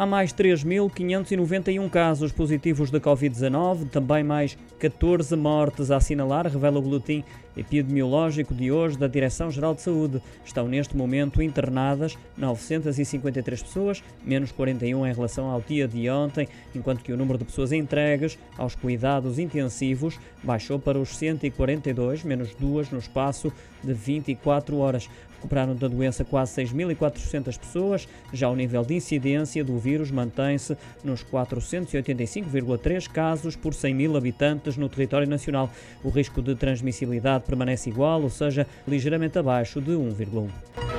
Há mais 3.591 casos positivos de Covid-19, também mais 14 mortes a assinalar, revela o boletim epidemiológico de hoje da Direção-Geral de Saúde. Estão neste momento internadas 953 pessoas, menos 41 em relação ao dia de ontem, enquanto que o número de pessoas entregues aos cuidados intensivos baixou para os 142, menos duas no espaço de 24 horas. Recuperaram da doença quase 6.400 pessoas, já o nível de incidência do vírus vírus mantém-se nos 485,3 casos por 100 mil habitantes no território nacional. O risco de transmissibilidade permanece igual, ou seja, ligeiramente abaixo de 1,1.